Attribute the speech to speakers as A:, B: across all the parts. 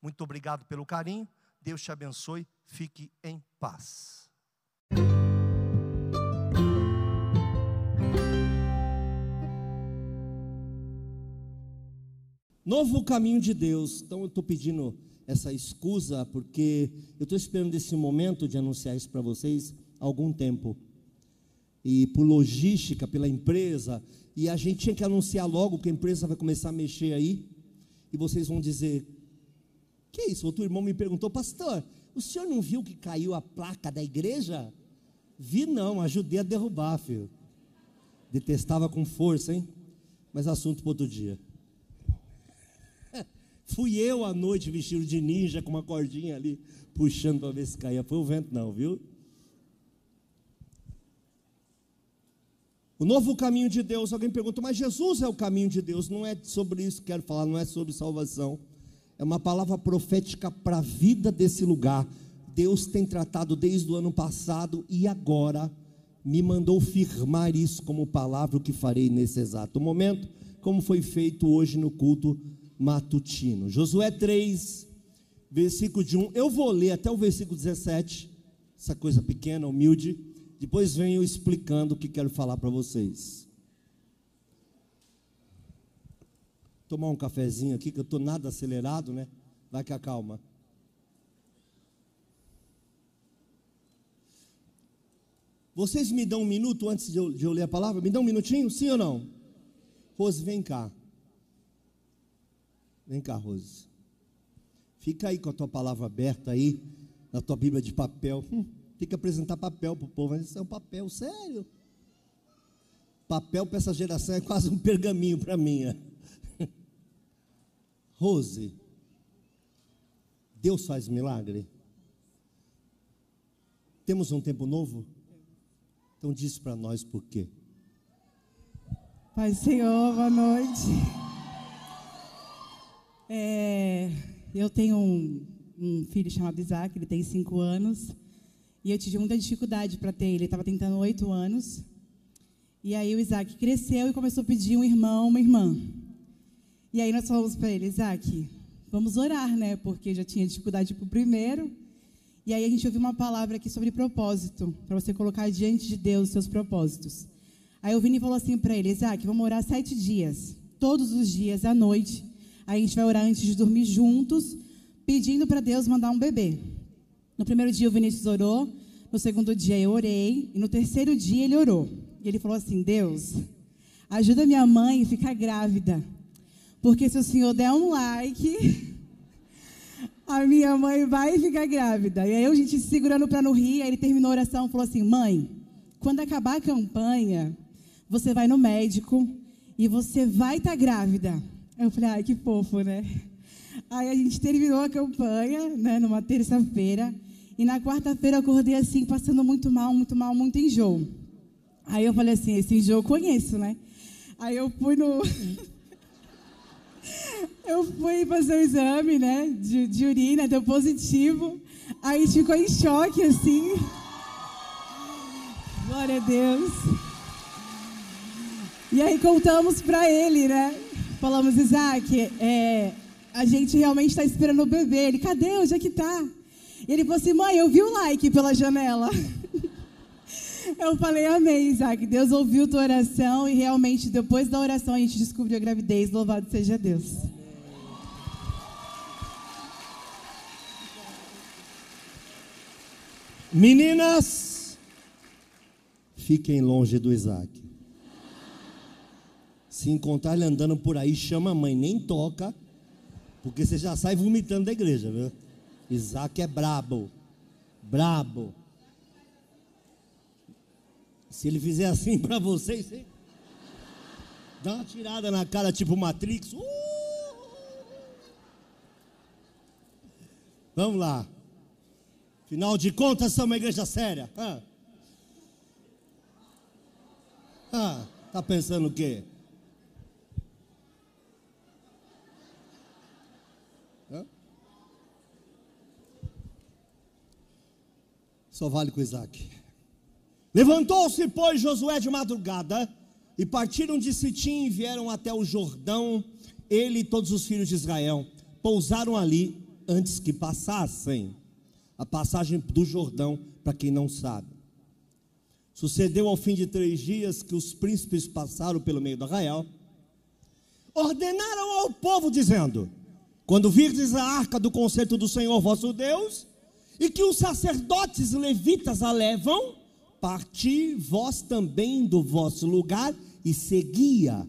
A: Muito obrigado pelo carinho. Deus te abençoe. Fique em paz.
B: Novo caminho de Deus. Então eu estou pedindo essa escusa porque eu estou esperando esse momento de anunciar isso para vocês há algum tempo. E por logística, pela empresa, e a gente tinha que anunciar logo que a empresa vai começar a mexer aí. E vocês vão dizer: Que é isso? Outro irmão me perguntou, pastor, o senhor não viu que caiu a placa da igreja? Vi não, ajudei a derrubar, filho. Detestava com força, hein? Mas assunto para outro dia. Fui eu à noite vestido de ninja com uma cordinha ali, puxando para ver se caía. Foi o vento, não, viu? O novo caminho de Deus, alguém pergunta, mas Jesus é o caminho de Deus? Não é sobre isso que quero falar, não é sobre salvação. É uma palavra profética para a vida desse lugar. Deus tem tratado desde o ano passado e agora me mandou firmar isso como palavra o que farei nesse exato momento, como foi feito hoje no culto matutino. Josué 3, versículo de 1. Eu vou ler até o versículo 17, essa coisa pequena, humilde. Depois venho explicando o que quero falar para vocês. Tomar um cafezinho aqui, que eu estou nada acelerado, né? Vai que acalma. Vocês me dão um minuto antes de eu, de eu ler a palavra? Me dão um minutinho? Sim ou não? Rose, vem cá. Vem cá, Rose. Fica aí com a tua palavra aberta aí, na tua Bíblia de papel. Hum, tem que apresentar papel para o povo, mas isso é um papel sério. Papel para essa geração é quase um pergaminho para mim. Rose, Deus faz milagre? Temos um tempo novo? Então diz para nós por quê.
C: Pai Senhor, boa noite. É, eu tenho um, um, filho chamado Isaac, ele tem cinco anos, e eu tive muita dificuldade para ter ele. Ele estava tentando oito anos, e aí o Isaac cresceu e começou a pedir um irmão, uma irmã. E aí nós falamos para ele, Isaac, vamos orar, né? Porque já tinha dificuldade para o primeiro. E aí a gente ouviu uma palavra aqui sobre propósito, para você colocar diante de Deus os seus propósitos. Aí o Vini falou assim para ele, Isaac, vamos orar sete dias, todos os dias, à noite, Aí a gente vai orar antes de dormir juntos, pedindo para Deus mandar um bebê. No primeiro dia o Vinícius orou, no segundo dia eu orei, e no terceiro dia ele orou. E ele falou assim: Deus, ajuda minha mãe a ficar grávida. Porque se o Senhor der um like, a minha mãe vai ficar grávida. E aí a gente se segurando para não rir, aí ele terminou a oração e falou assim: Mãe, quando acabar a campanha, você vai no médico e você vai estar tá grávida. Eu falei, ai, que fofo, né? Aí a gente terminou a campanha, né, numa terça-feira, e na quarta-feira eu acordei assim, passando muito mal, muito mal, muito enjoo. Aí eu falei assim, esse enjoo eu conheço, né? Aí eu fui no... eu fui fazer o exame, né, de, de urina, deu positivo. Aí ficou em choque, assim. Glória a Deus. E aí contamos para ele, né? Falamos, Isaac, é, a gente realmente está esperando o bebê. Ele, cadê? Onde é que está? E ele falou assim, mãe, eu vi o like pela janela. Eu falei, amém, Isaac. Deus ouviu tua oração e realmente depois da oração a gente descobriu a gravidez. Louvado seja Deus.
B: Meninas, Fiquem longe do Isaac. Se encontrar ele andando por aí, chama a mãe, nem toca, porque você já sai vomitando da igreja, viu? Isaac é brabo, brabo. Se ele fizer assim para vocês, você dá uma tirada na cara, tipo Matrix. Uh! Vamos lá. Final de contas, somos uma igreja séria. Ah. Ah, tá pensando o quê? Só vale com Isaac. Levantou-se, pois, Josué de madrugada, e partiram de Sitim e vieram até o Jordão, ele e todos os filhos de Israel. Pousaram ali antes que passassem. A passagem do Jordão, para quem não sabe. Sucedeu ao fim de três dias que os príncipes passaram pelo meio do arraial, ordenaram ao povo, dizendo: Quando virdes a arca do concerto do Senhor vosso Deus, e que os sacerdotes levitas a levam, parti vós também do vosso lugar e seguia.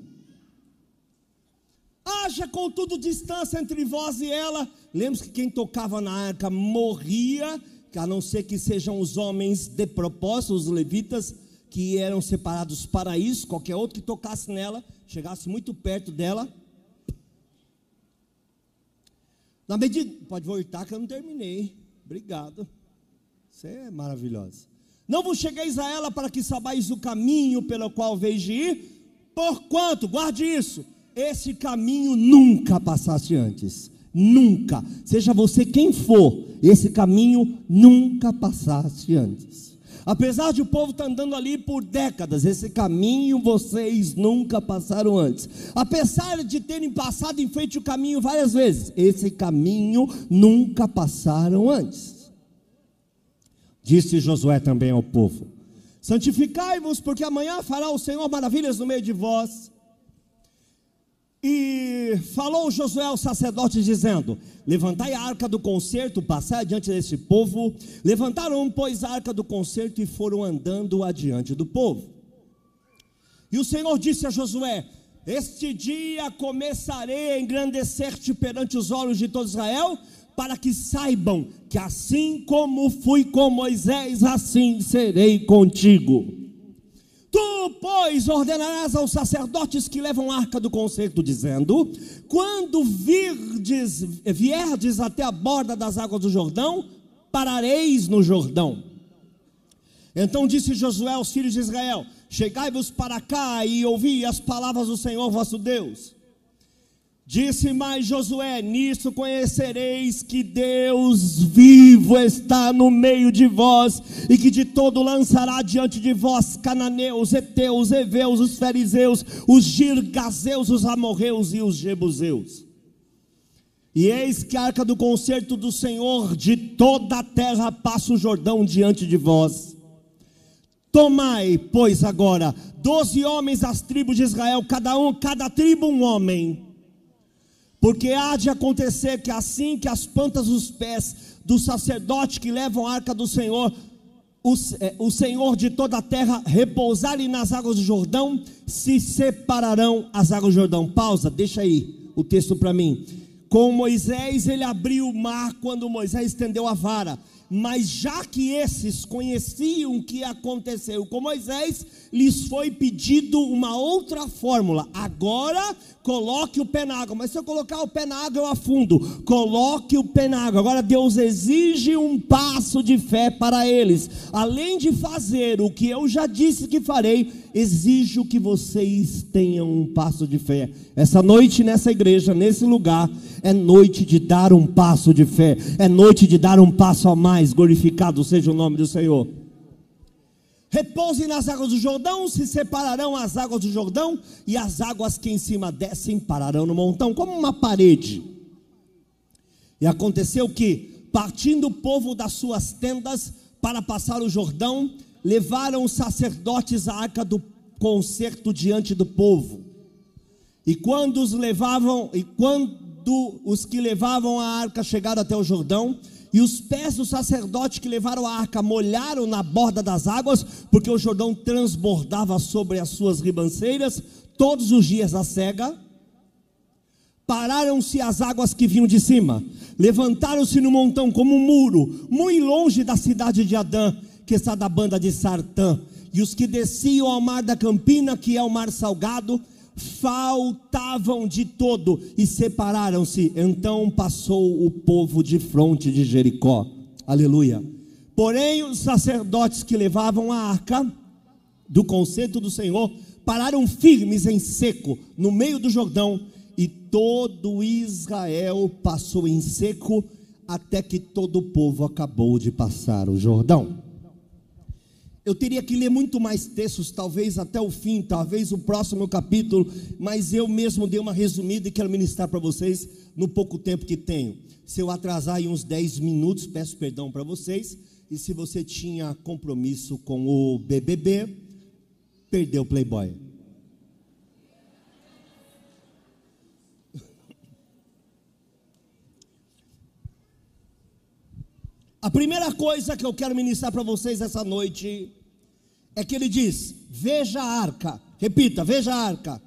B: Haja contudo distância entre vós e ela. Lembre-se que quem tocava na arca morria, a não ser que sejam os homens de propósito, os levitas, que eram separados para isso. Qualquer outro que tocasse nela, chegasse muito perto dela. Na medida. Pode voltar que eu não terminei. Obrigado. Você é maravilhosa. Não vos chegueis a ela para que sabais o caminho pelo qual veis de ir, porquanto, guarde isso, esse caminho nunca passaste antes. Nunca. Seja você quem for, esse caminho nunca passaste antes. Apesar de o povo estar tá andando ali por décadas, esse caminho vocês nunca passaram antes. Apesar de terem passado em frente o caminho várias vezes, esse caminho nunca passaram antes. Disse Josué também ao povo: Santificai-vos, porque amanhã fará o Senhor maravilhas no meio de vós e falou Josué aos sacerdotes, dizendo: Levantai a arca do concerto, passai adiante desse povo. Levantaram, pois, a arca do concerto e foram andando adiante do povo. E o Senhor disse a Josué: Este dia começarei a engrandecer-te perante os olhos de todo Israel, para que saibam que assim como fui com Moisés, assim serei contigo. Tu, pois, ordenarás aos sacerdotes que levam a arca do concerto, dizendo: Quando virdes, vierdes até a borda das águas do Jordão, parareis no Jordão. Então disse Josué aos filhos de Israel: Chegai-vos para cá e ouvi as palavras do Senhor vosso Deus. Disse mais Josué: Nisso conhecereis que Deus vivo está no meio de vós, e que de todo lançará diante de vós cananeus, heteus, heveus, os fariseus, os girgazeus, os amorreus e os jebuseus. E eis que a arca do concerto do Senhor de toda a terra passa o Jordão diante de vós. Tomai, pois, agora doze homens das tribos de Israel, cada um, cada tribo um homem porque há de acontecer que assim que as plantas dos pés do sacerdote que levam a arca do Senhor, o, é, o Senhor de toda a terra repousarem nas águas do Jordão, se separarão as águas do Jordão. Pausa, deixa aí o texto para mim. Com Moisés ele abriu o mar quando Moisés estendeu a vara mas já que esses conheciam o que aconteceu com Moisés, lhes foi pedido uma outra fórmula. Agora coloque o pé na água. Mas se eu colocar o pé na água, eu afundo. Coloque o pé na água. Agora Deus exige um passo de fé para eles. Além de fazer o que eu já disse que farei, exijo que vocês tenham um passo de fé. Essa noite, nessa igreja, nesse lugar, é noite de dar um passo de fé, é noite de dar um passo a mais. Glorificado seja o nome do Senhor. Repousem nas águas do Jordão, se separarão as águas do Jordão, e as águas que em cima descem pararão no montão, como uma parede. E aconteceu que, partindo o povo das suas tendas para passar o Jordão, levaram os sacerdotes a arca do concerto diante do povo. E quando os levavam, e quando os que levavam a arca chegaram até o Jordão, E os pés do sacerdote que levaram a arca molharam na borda das águas, porque o Jordão transbordava sobre as suas ribanceiras todos os dias a cega. Pararam-se as águas que vinham de cima, levantaram-se no montão como um muro, muito longe da cidade de Adã, que está da banda de Sartã. E os que desciam ao mar da Campina, que é o mar salgado, faltavam de todo e separaram-se. Então passou o povo de fronte de Jericó. Aleluia. Porém, os sacerdotes que levavam a arca do conceito do Senhor pararam firmes em seco no meio do Jordão e todo Israel passou em seco até que todo o povo acabou de passar o Jordão. Eu teria que ler muito mais textos, talvez até o fim, talvez o próximo capítulo, mas eu mesmo dei uma resumida e quero ministrar para vocês no pouco tempo que tenho. Se eu atrasar em uns 10 minutos, peço perdão para vocês. E se você tinha compromisso com o BBB, perdeu o Playboy. A primeira coisa que eu quero ministrar para vocês essa noite é que ele diz: Veja a arca. Repita, veja a arca.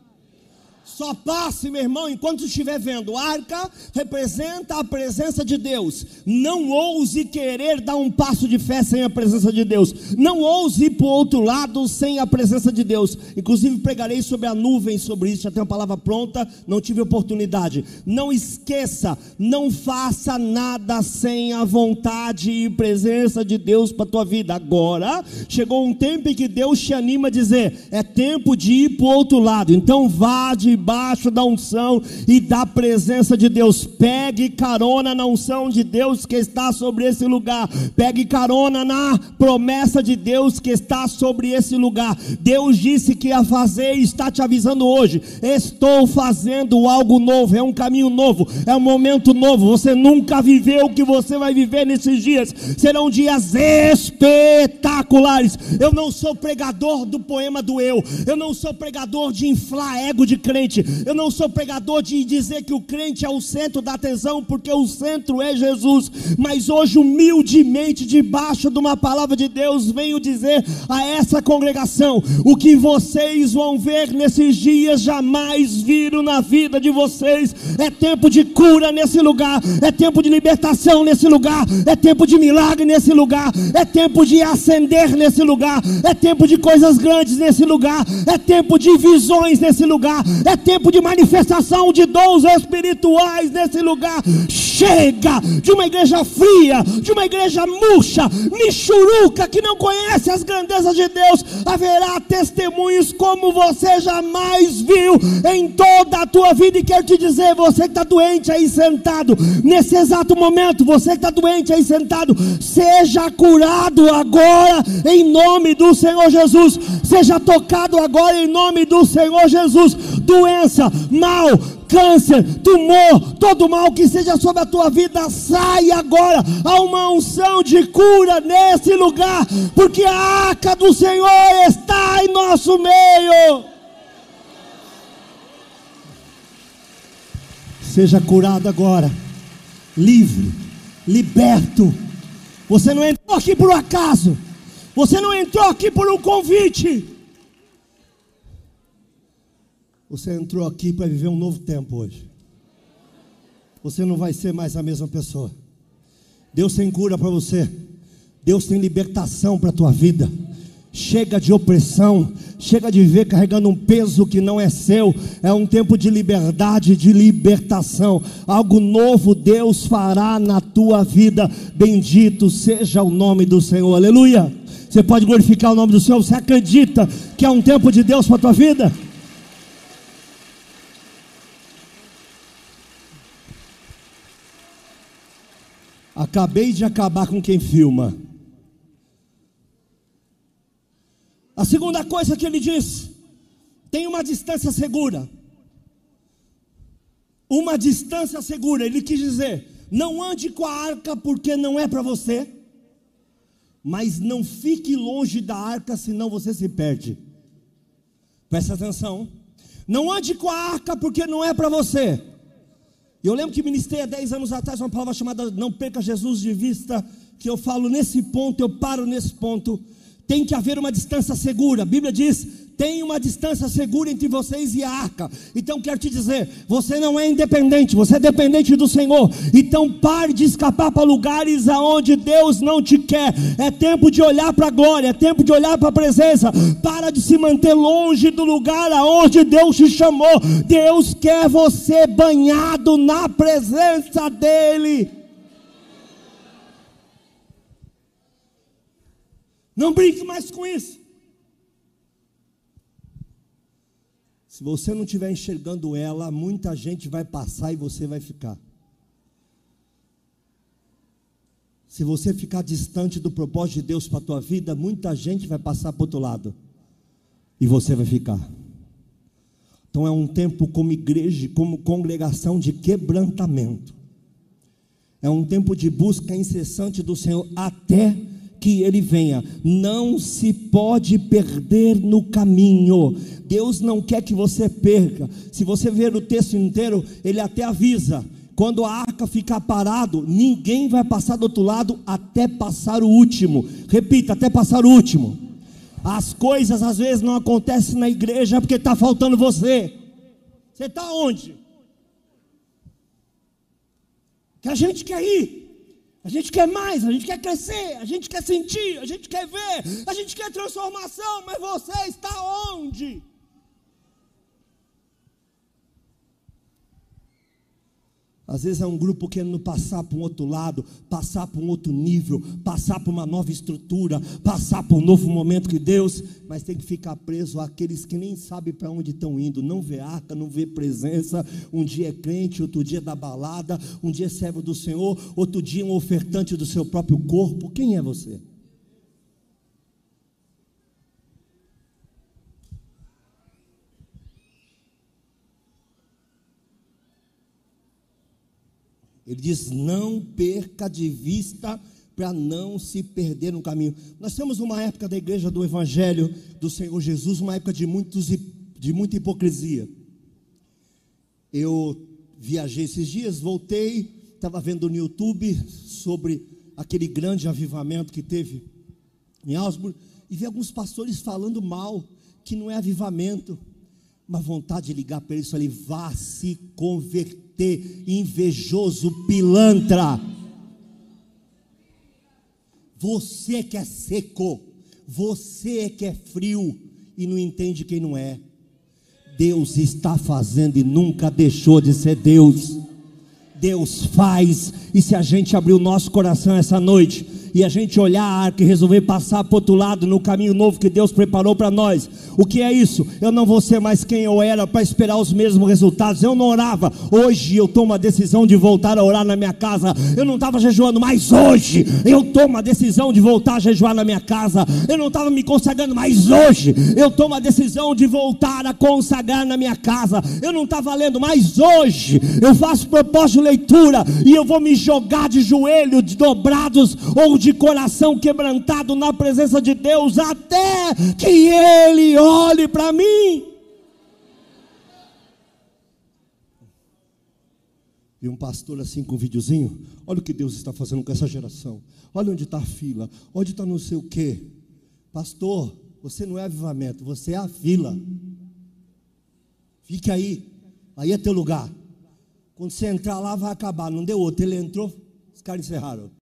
B: Só passe, meu irmão, enquanto estiver vendo. Arca representa a presença de Deus. Não ouse querer dar um passo de fé sem a presença de Deus. Não ouse ir para o outro lado sem a presença de Deus. Inclusive, pregarei sobre a nuvem sobre isso. Já tenho a palavra pronta, não tive oportunidade. Não esqueça, não faça nada sem a vontade e presença de Deus para a tua vida. Agora, chegou um tempo em que Deus te anima a dizer: é tempo de ir para o outro lado. Então, vá de debaixo da unção e da presença de Deus. Pegue carona na unção de Deus que está sobre esse lugar. Pegue carona na promessa de Deus que está sobre esse lugar. Deus disse que ia fazer e está te avisando hoje. Estou fazendo algo novo, é um caminho novo, é um momento novo. Você nunca viveu o que você vai viver nesses dias. Serão dias espetaculares. Eu não sou pregador do poema do eu. Eu não sou pregador de inflar ego de crente crente. Eu não sou pregador de dizer que o crente é o centro da atenção, porque o centro é Jesus. Mas hoje, humildemente, debaixo de uma palavra de Deus, venho dizer a essa congregação: o que vocês vão ver nesses dias jamais viram na vida de vocês. É tempo de cura nesse lugar, é tempo de libertação nesse lugar, é tempo de milagre nesse lugar, é tempo de ascender nesse lugar, é tempo de coisas grandes nesse lugar, é tempo de visões nesse lugar, é tempo de manifestação de dons espirituais nesse lugar. Chega de uma igreja fria, de uma igreja murcha, michuruca, que não conhece as grandezas de Deus. Haverá testemunhos como você jamais viu em toda a tua vida. E quero te dizer, você que está doente aí sentado, nesse exato momento, você que está doente aí sentado, seja curado agora em nome do Senhor Jesus. Seja tocado agora em nome do Senhor Jesus doença, mal, câncer, tumor, todo mal que seja sobre a tua vida, sai agora. Há uma unção de cura nesse lugar, porque a arca do Senhor está em nosso meio. Seja curado agora, livre, liberto. Você não entrou aqui por um acaso, você não entrou aqui por um convite. Você entrou aqui para viver um novo tempo hoje. Você não vai ser mais a mesma pessoa. Deus tem cura para você. Deus tem libertação para a tua vida. Chega de opressão, chega de viver carregando um peso que não é seu. É um tempo de liberdade, de libertação. Algo novo Deus fará na tua vida. Bendito seja o nome do Senhor. Aleluia. Você pode glorificar o nome do Senhor. Você acredita que é um tempo de Deus para a tua vida? Acabei de acabar com quem filma. A segunda coisa que ele diz: tem uma distância segura. Uma distância segura. Ele quis dizer: não ande com a arca porque não é para você, mas não fique longe da arca, senão você se perde. Presta atenção. Não ande com a arca porque não é para você, E eu lembro que ministrei há 10 anos atrás uma palavra chamada Não Perca Jesus de Vista, que eu falo nesse ponto, eu paro nesse ponto. Tem que haver uma distância segura. A Bíblia diz: tem uma distância segura entre vocês e a arca. Então quero te dizer, você não é independente, você é dependente do Senhor. Então pare de escapar para lugares aonde Deus não te quer. É tempo de olhar para a glória, é tempo de olhar para a presença. Para de se manter longe do lugar aonde Deus te chamou. Deus quer você banhado na presença dele. Não brinque mais com isso. Se você não estiver enxergando ela, muita gente vai passar e você vai ficar. Se você ficar distante do propósito de Deus para a tua vida, muita gente vai passar para o outro lado. E você vai ficar. Então é um tempo como igreja, como congregação de quebrantamento. É um tempo de busca incessante do Senhor até que ele venha. Não se pode perder no caminho. Deus não quer que você perca. Se você ver o texto inteiro, ele até avisa: quando a arca ficar parado, ninguém vai passar do outro lado até passar o último. Repita, até passar o último. As coisas às vezes não acontecem na igreja porque está faltando você. Você está onde? Que a gente quer ir. A gente quer mais, a gente quer crescer, a gente quer sentir, a gente quer ver, a gente quer transformação, mas você está onde? Às vezes é um grupo querendo passar para um outro lado, passar para um outro nível, passar para uma nova estrutura, passar para um novo momento que Deus, mas tem que ficar preso àqueles que nem sabem para onde estão indo, não vê arca, não vê presença. Um dia é crente, outro dia é da balada, um dia é servo do Senhor, outro dia é um ofertante do seu próprio corpo. Quem é você? Ele diz: não perca de vista para não se perder no caminho. Nós temos uma época da igreja do Evangelho do Senhor Jesus, uma época de, muitos, de muita hipocrisia. Eu viajei esses dias, voltei, estava vendo no YouTube sobre aquele grande avivamento que teve em Augsburg, e vi alguns pastores falando mal, que não é avivamento, uma vontade de ligar para eles e falei: vá se converter invejoso pilantra. Você que é seco, você que é frio e não entende quem não é. Deus está fazendo e nunca deixou de ser Deus. Deus faz, e se a gente abrir o nosso coração essa noite, e a gente olhar a arca e resolver passar para outro lado no caminho novo que Deus preparou para nós. O que é isso? Eu não vou ser mais quem eu era para esperar os mesmos resultados. Eu não orava. Hoje eu tomo a decisão de voltar a orar na minha casa. Eu não estava jejuando, mas hoje eu tomo a decisão de voltar a jejuar na minha casa. Eu não estava me consagrando, mas hoje eu tomo a decisão de voltar a consagrar na minha casa. Eu não estava lendo, mas hoje eu faço propósito de leitura e eu vou me jogar de joelhos dobrados ou de coração quebrantado na presença de Deus, até que Ele olhe para mim. E um pastor assim com um videozinho, olha o que Deus está fazendo com essa geração. Olha onde está a fila, onde está não sei o quê. Pastor, você não é avivamento, você é a fila. Fique aí, aí é teu lugar. Quando você entrar lá, vai acabar. Não deu outro, ele entrou, os caras encerraram.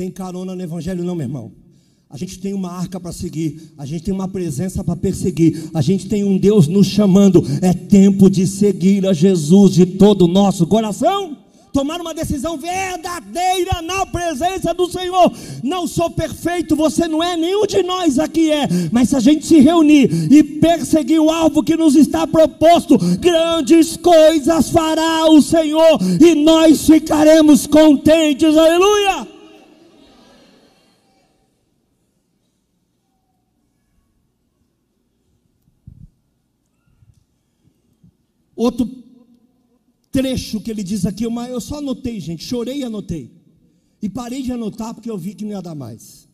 B: Tem carona no Evangelho, não, meu irmão. A gente tem uma arca para seguir, a gente tem uma presença para perseguir, a gente tem um Deus nos chamando. É tempo de seguir a Jesus de todo o nosso coração. Tomar uma decisão verdadeira na presença do Senhor. Não sou perfeito, você não é, nenhum de nós aqui é. Mas se a gente se reunir e perseguir o alvo que nos está proposto, grandes coisas fará o Senhor e nós ficaremos contentes. Aleluia! Outro trecho que ele diz aqui, eu só anotei, gente, chorei e anotei. E parei de anotar porque eu vi que não ia dar mais.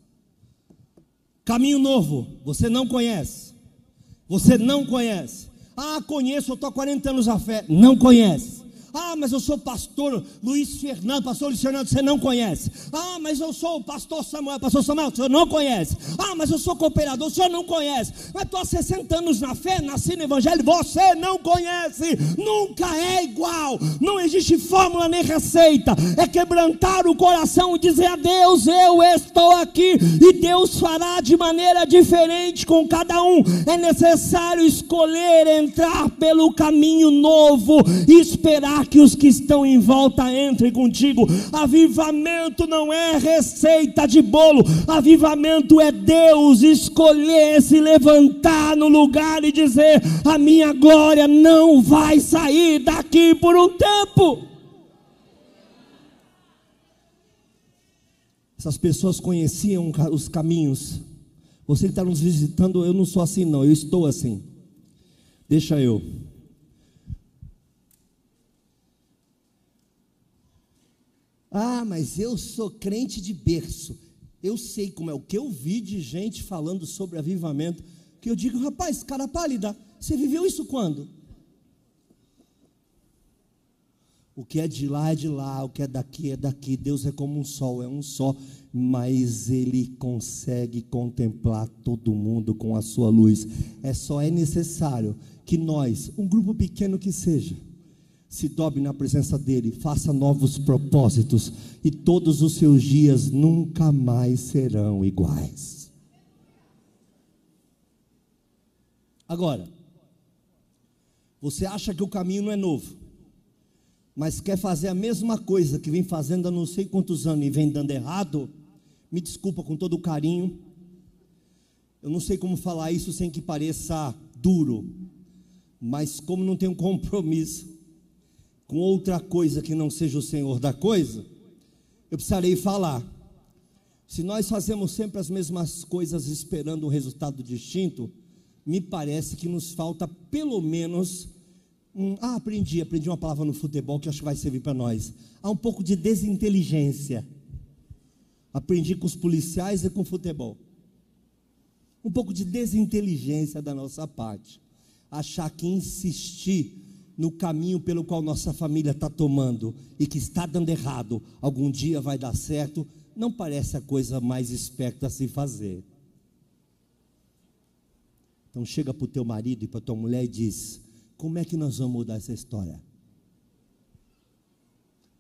B: Caminho novo, você não conhece. Você não conhece. Ah, conheço, eu estou há 40 anos na fé. Não conhece. Ah, mas eu sou pastor Luiz Fernando, pastor Luiz Fernando, você não conhece. Ah, mas eu sou o pastor Samuel, pastor Samuel, você não conhece. Ah, mas eu sou cooperador, o senhor não conhece. Mas estou há 60 anos na fé, nasci no evangelho, você não conhece. Nunca é igual. Não existe fórmula nem receita. É quebrantar o coração e dizer a Deus, eu estou aqui. E Deus fará de maneira diferente com cada um. É necessário escolher entrar pelo caminho novo e esperar que os que estão em volta entrem contigo. Avivamento não é receita de bolo, avivamento é Deus escolher se levantar no lugar e dizer: a minha glória não vai sair daqui por um tempo. Essas pessoas conheciam os caminhos. Você que está nos visitando, eu não sou assim, não, eu estou assim. Deixa eu. Ah, mas eu sou crente de berço. Eu sei como é o que eu vi de gente falando sobre avivamento. Que eu digo, rapaz, cara pálida, você viveu isso quando? O que é de lá é de lá, o que é daqui é daqui. Deus é como um sol, é um só, mas ele consegue contemplar todo mundo com a sua luz. É só é necessário que nós, um grupo pequeno que seja, se dobre na presença dEle, faça novos propósitos, e todos os seus dias nunca mais serão iguais. Agora, você acha que o caminho não é novo, mas quer fazer a mesma coisa que vem fazendo há não sei quantos anos e vem dando errado? Me desculpa com todo o carinho, eu não sei como falar isso sem que pareça duro, mas como não tenho compromisso, com outra coisa que não seja o Senhor da coisa, eu precisarei falar. Se nós fazemos sempre as mesmas coisas esperando um resultado distinto, me parece que nos falta pelo menos um, ah, aprendi, aprendi uma palavra no futebol que acho que vai servir para nós. Há um pouco de desinteligência. Aprendi com os policiais e com o futebol. Um pouco de desinteligência da nossa parte. Achar que insistir no caminho pelo qual nossa família está tomando e que está dando errado, algum dia vai dar certo, não parece a coisa mais esperta a se fazer. Então chega para o teu marido e para tua mulher e diz: Como é que nós vamos mudar essa história?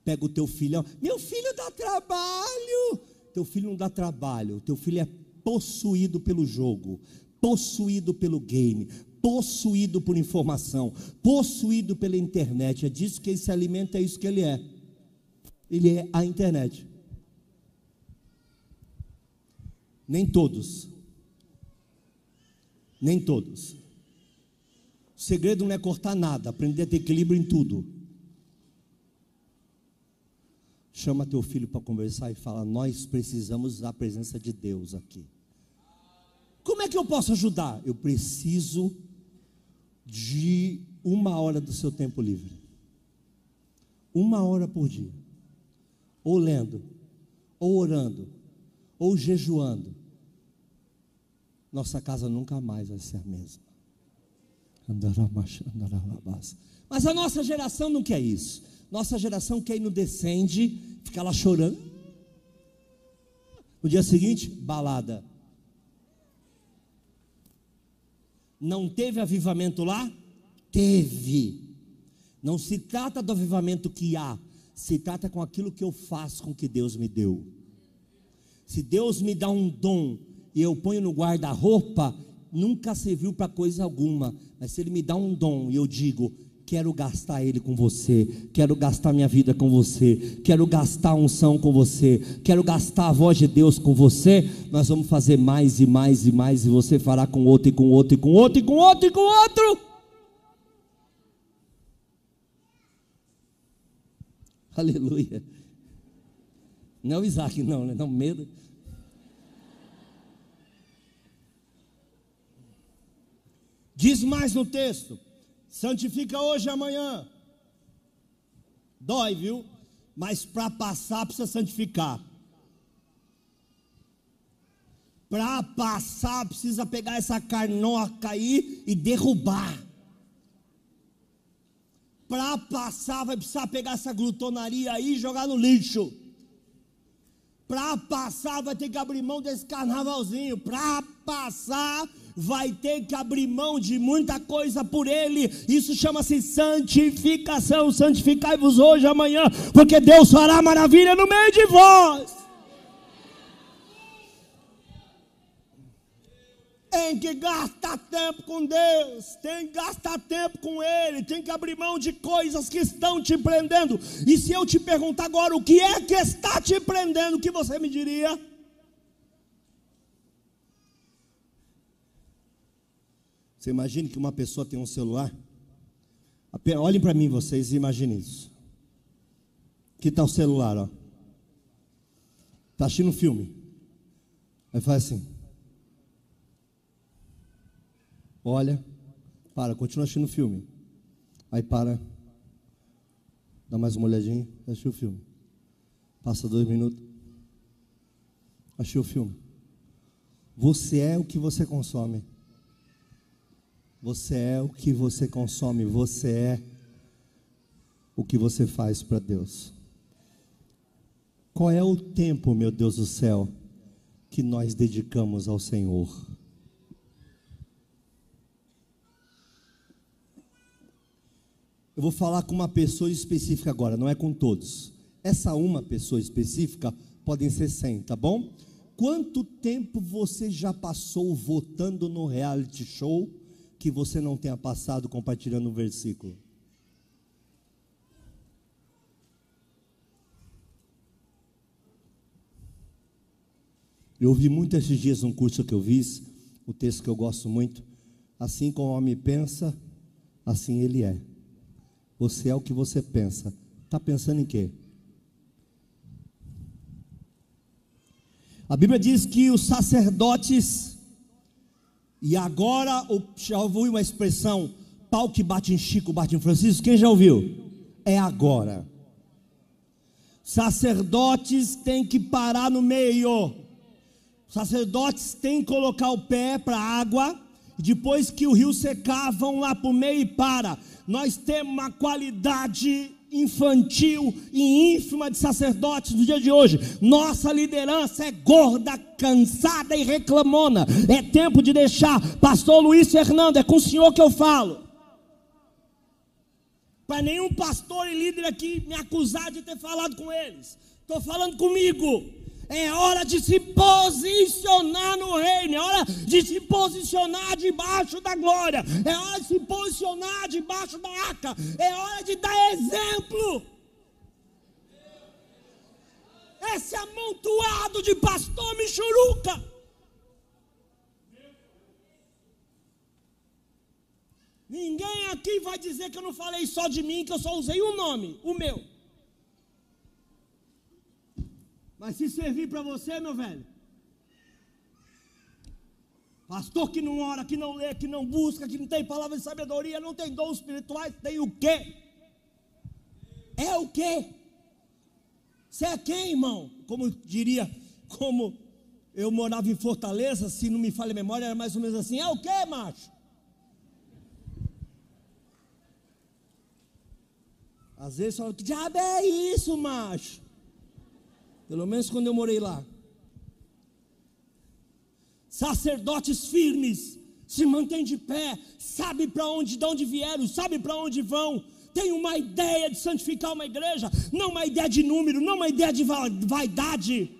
B: Pega o teu filhão, meu filho dá trabalho. Teu filho não dá trabalho, teu filho é possuído pelo jogo, possuído pelo game, possuído por informação, possuído pela internet. É disso que ele se alimenta, é isso que ele é. Ele é a internet. Nem todos. Nem todos. O segredo não é cortar nada, aprender a ter equilíbrio em tudo. Chama teu filho para conversar e fala: Nós precisamos da presença de Deus aqui. Como é que eu posso ajudar? Eu preciso de uma hora do seu tempo livre. Uma hora por dia. Ou lendo, ou orando, ou jejuando. Nossa casa nunca mais vai ser a mesma. Mas a nossa geração não quer isso. Nossa geração quer ir no descende, ficar lá chorando. No dia seguinte, balada. Não teve avivamento lá? Teve. Não se trata do avivamento que há, se trata com aquilo que eu faço com que Deus me deu. Se Deus me dá um dom e eu ponho no guarda-roupa, nunca serviu para coisa alguma. Mas se Ele me dá um dom e eu digo, Quero gastar ele com você, quero gastar minha vida com você, quero gastar a unção com você, quero gastar a voz de Deus com você. Nós vamos fazer mais e mais e mais, e você fará com outro, e com outro, e com outro, e com outro, e com outro. Aleluia. Não é o Isaac, não, né? Não, medo. Diz mais no texto santifica hoje e amanhã. Dói, viu? Mas para passar precisa santificar. Para passar precisa pegar essa carnoca aí e derrubar. Para passar, vai precisar pegar essa glutonaria aí e jogar no lixo. Para passar, vai ter que abrir mão desse carnavalzinho. Para passar, vai ter que abrir mão de muita coisa por ele. Isso chama-se santificação. Santificai-vos hoje, amanhã, porque Deus fará maravilha no meio de vós. Tem que gastar tempo com Deus, tem que gastar tempo com Ele, tem que abrir mão de coisas que estão te prendendo. E se eu te perguntar agora o que é que está te prendendo, o que você me diria? Você imagine que uma pessoa tem um celular? Olhem para mim vocês e imaginem isso. Que tal o celular? Está assistindo um filme. Aí faz assim. Olha, para, continua assistindo o filme. Aí para, dá mais uma olhadinha, assistiu o filme. Passa dois minutos, achei o filme. Você é o que você consome. Você é o que você consome. Você é o que você faz para Deus. Qual é o tempo, meu Deus do céu, que nós dedicamos ao Senhor? Eu vou falar com uma pessoa específica agora, não é com todos. Essa uma pessoa específica podem ser 100, tá bom? Quanto tempo você já passou votando no reality show que você não tenha passado compartilhando um versículo? Eu ouvi muito esses dias um curso que eu fiz, o um texto que eu gosto muito. Assim como o homem pensa, assim ele é. Você é o que você pensa. Está pensando em quê? A Bíblia diz que os sacerdotes, e agora já ouviu uma expressão, pau que bate em Chico, bate em Francisco, quem já ouviu? É agora. Sacerdotes têm que parar no meio. Sacerdotes têm que colocar o pé para a água, depois que o rio secar, vão lá para o meio e para nós temos uma qualidade infantil e ínfima de sacerdotes no dia de hoje. Nossa liderança é gorda, cansada e reclamona. É tempo de deixar. Pastor Luiz Fernando, é com o senhor que eu falo. Para nenhum pastor e líder aqui me acusar de ter falado com eles. Estou falando comigo. É hora de se posicionar no reino, é hora de se posicionar debaixo da glória, é hora de se posicionar debaixo da arca, é hora de dar exemplo. Esse amontoado de pastor Michuruca. Ninguém aqui vai dizer que eu não falei só de mim, que eu só usei um nome, o meu. Mas se servir para você, meu velho. Pastor que não ora, que não lê, que não busca, que não tem palavra de sabedoria, não tem dons espirituais, tem o quê? É o quê? Você é quem, irmão? Como diria, como eu morava em Fortaleza, se não me falha a memória, era mais ou menos assim: é o quê, macho? Às vezes fala, que diabo é isso, macho? Pelo menos quando eu morei lá. Sacerdotes firmes, se mantêm de pé, sabe para onde, de onde vieram, sabe para onde vão. Tem uma ideia de santificar uma igreja, não uma ideia de número, não uma ideia de vaidade.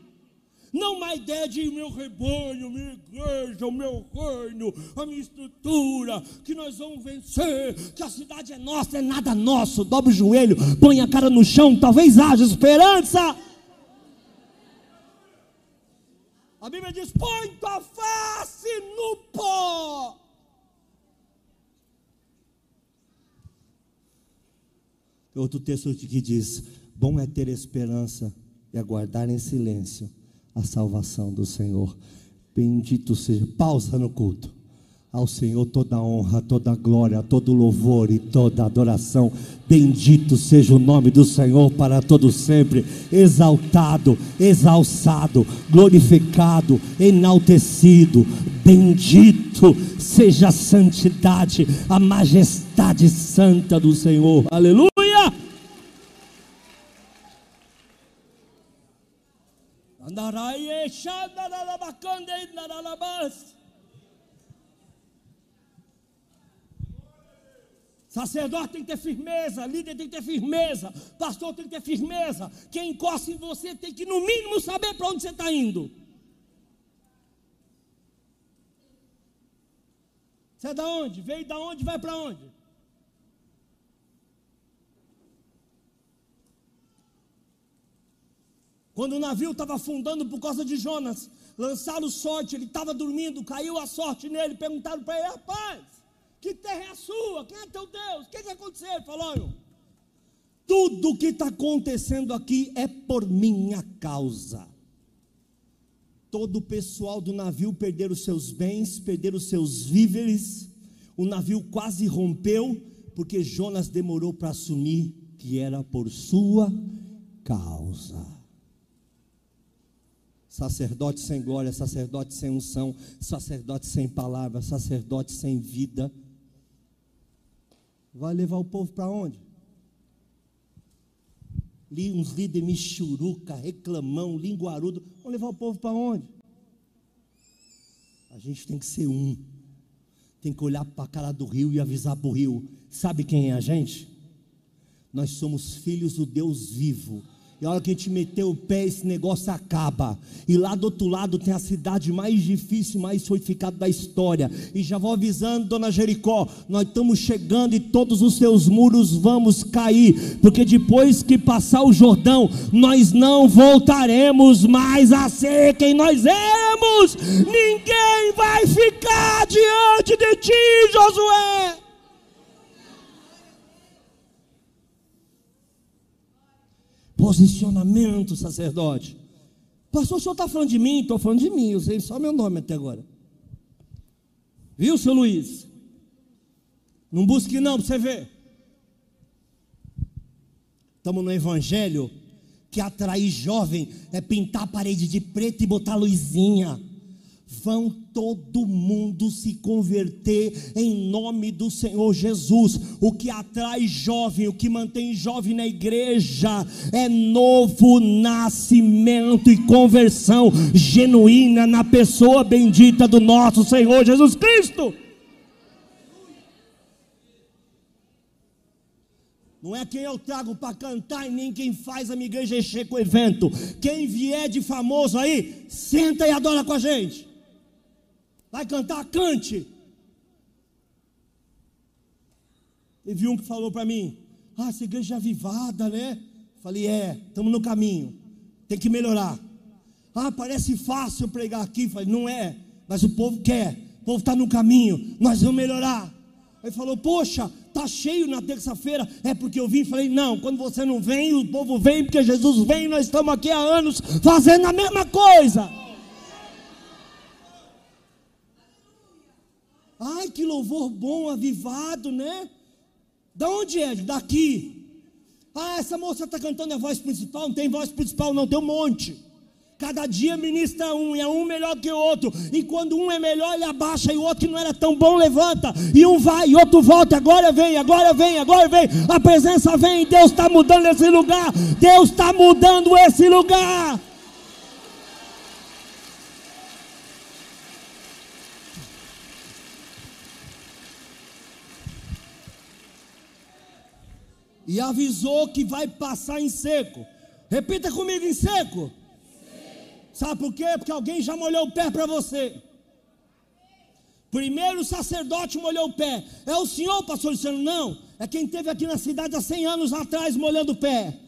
B: Não uma ideia de meu rebanho, minha igreja, o meu reino, a minha estrutura, que nós vamos vencer, que a cidade é nossa, é nada nosso. Dobre o joelho, põe a cara no chão, talvez haja esperança. A Bíblia diz: põe tua face no pó. Outro texto que diz: Bom é ter esperança e aguardar em silêncio a salvação do Senhor. Bendito seja. Pausa no culto. Ao Senhor toda honra, toda glória, todo louvor e toda adoração. Bendito seja o nome do Senhor para todo sempre. Exaltado, exalçado, glorificado, enaltecido, Bendito seja a santidade, a majestade santa do Senhor. Aleluia! Sacerdote tem que ter firmeza, líder tem que ter firmeza, pastor tem que ter firmeza. Quem encosta em você tem que, no mínimo, saber para onde você está indo. Você é da onde? Veio da onde? Vai para onde? Quando o navio estava afundando por causa de Jonas, lançaram sorte, ele estava dormindo, caiu a sorte nele, perguntaram para ele, rapaz, que terra é a sua? Quem é teu Deus? O que, que aconteceu? Falou, tudo que está acontecendo aqui é por minha causa. Todo o pessoal do navio perderam seus bens, perderam seus víveres, o navio quase rompeu, porque Jonas demorou para assumir que era por sua causa sacerdote sem glória, sacerdote sem unção, sacerdote sem palavra, sacerdote sem vida. Vai levar o povo para onde? Uns líderes michuruca, reclamão, linguarudo. Vão levar o povo para onde? A gente tem que ser um. Tem que olhar para a cara do rio e avisar para o rio. Sabe quem é a gente? Nós somos filhos do Deus vivo e a hora que a gente meter o pé, esse negócio acaba. E lá do outro lado tem a cidade mais difícil, mais fortificada da história. E já vou avisando, dona Jericó, nós estamos chegando e todos os seus muros vamos cair. Porque depois que passar o Jordão, nós não voltaremos mais a ser quem nós éramos. Ninguém vai ficar diante de ti, Josué. Posicionamento, sacerdote. Pastor, o senhor está falando de mim? Estou falando de mim, eu sei só meu nome até agora. Viu, seu Luiz? Não busque não, para você ver. Estamos no evangelho que atrair jovem é pintar a parede de preto e botar luzinha vão todo mundo se converter em nome do Senhor Jesus. O que atrai jovem, o que mantém jovem na igreja é novo nascimento e conversão genuína na pessoa bendita do nosso Senhor Jesus Cristo. Não é quem eu trago para cantar e nem quem faz a minha igreja encher com o evento. Quem vier de famoso aí, senta e adora com a gente. Vai cantar, cante. Teve um que falou para mim: Ah, essa igreja é avivada, né? Falei: É, estamos no caminho, tem que melhorar. Ah, parece fácil pregar aqui. Falei: Não é, mas o povo quer, o povo está no caminho, nós vamos melhorar. Ele falou: Poxa, tá cheio na terça-feira, é porque eu vim. Falei: Não, quando você não vem, o povo vem, porque Jesus vem, nós estamos aqui há anos fazendo a mesma coisa. Louvor bom, avivado, né? Da onde é? Daqui. Ah, essa moça está cantando a voz principal. Não tem voz principal, não, tem um monte. Cada dia ministra um, e é um melhor que o outro. E quando um é melhor, ele abaixa, e o outro que não era tão bom levanta. E um vai, e outro volta. Agora vem, agora vem, agora vem. A presença vem, Deus está mudando esse lugar. Deus está mudando esse lugar. E avisou que vai passar em seco. Repita comigo em seco. Sabe por quê? Porque alguém já molhou o pé para você. Primeiro o sacerdote molhou o pé. É o senhor, pastor Luciano? Não. É quem teve aqui na cidade há 100 anos atrás molhando o pé.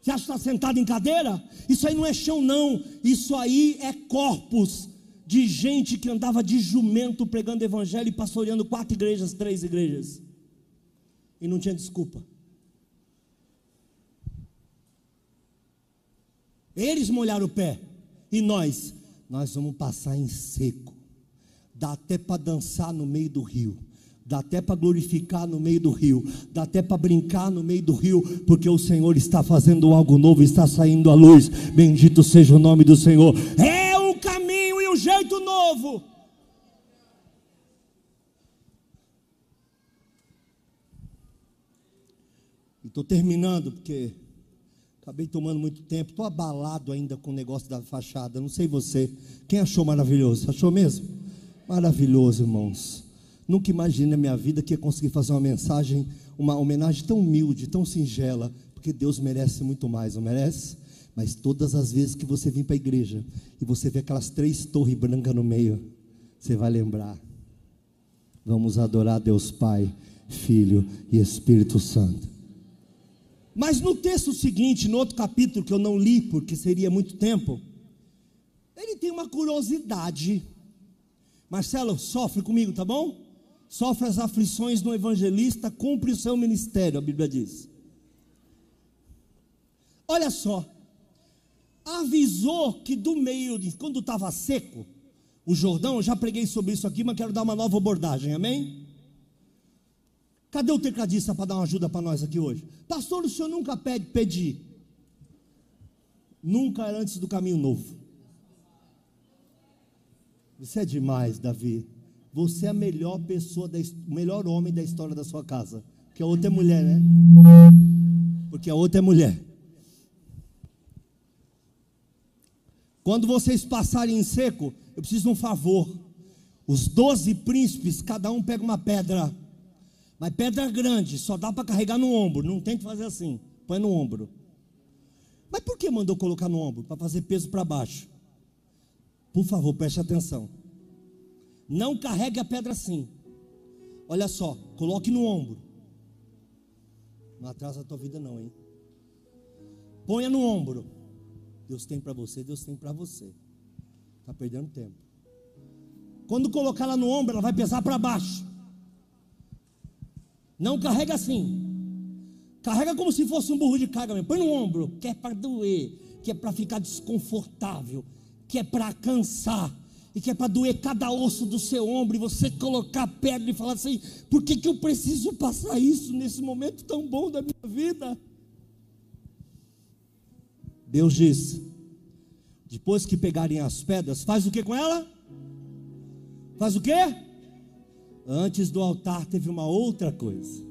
B: Você acha que está sentado em cadeira? Isso aí não é chão, não. Isso aí é corpos de gente que andava de jumento pregando evangelho e pastoreando quatro igrejas, três igrejas e não tinha desculpa. Eles molharam o pé e nós, nós vamos passar em seco. Dá até para dançar no meio do rio. Dá até para glorificar no meio do rio, dá até para brincar no meio do rio, porque o Senhor está fazendo algo novo, está saindo à luz. Bendito seja o nome do Senhor. É o caminho e o jeito novo. Estou terminando, porque acabei tomando muito tempo. Estou abalado ainda com o negócio da fachada. Não sei você. Quem achou maravilhoso? Achou mesmo? Maravilhoso, irmãos. Nunca imaginei na minha vida que ia conseguir fazer uma mensagem, uma homenagem tão humilde, tão singela, porque Deus merece muito mais, não merece? Mas todas as vezes que você vir para a igreja e você vê aquelas três torres brancas no meio, você vai lembrar. Vamos adorar Deus Pai, Filho e Espírito Santo. Mas no texto seguinte, no outro capítulo que eu não li porque seria muito tempo, ele tem uma curiosidade. Marcelo, sofre comigo, tá bom? Sofre as aflições do evangelista, cumpre o seu ministério, a Bíblia diz. Olha só, avisou que do meio de quando estava seco, o Jordão, eu já preguei sobre isso aqui, mas quero dar uma nova abordagem, amém? Cadê o tecladista para dar uma ajuda para nós aqui hoje? Pastor, o senhor nunca pede pedir. Nunca antes do caminho novo. Isso é demais, Davi. Você é a melhor pessoa, da, o melhor homem da história da sua casa. Porque a outra é mulher, né? Porque a outra é mulher. Quando vocês passarem em seco, eu preciso de um favor. Os doze príncipes, cada um pega uma pedra mas pedra grande, só dá para carregar no ombro. Não tente fazer assim. Põe no ombro. Mas por que mandou colocar no ombro? Para fazer peso para baixo. Por favor, preste atenção. Não carregue a pedra assim. Olha só, coloque no ombro. Não atrasa a tua vida não, hein? Ponha no ombro. Deus tem para você, Deus tem para você. Está perdendo tempo. Quando colocar ela no ombro, ela vai pesar para baixo. Não carrega assim. Carrega como se fosse um burro de carga mesmo. Põe no ombro, que é para doer, que é para ficar desconfortável, que é para cansar, e que é para doer cada osso do seu ombro, e você colocar a pedra e falar assim: por que, que eu preciso passar isso nesse momento tão bom da minha vida? Deus disse: depois que pegarem as pedras, faz o que com ela? Faz o que? Antes do altar teve uma outra coisa.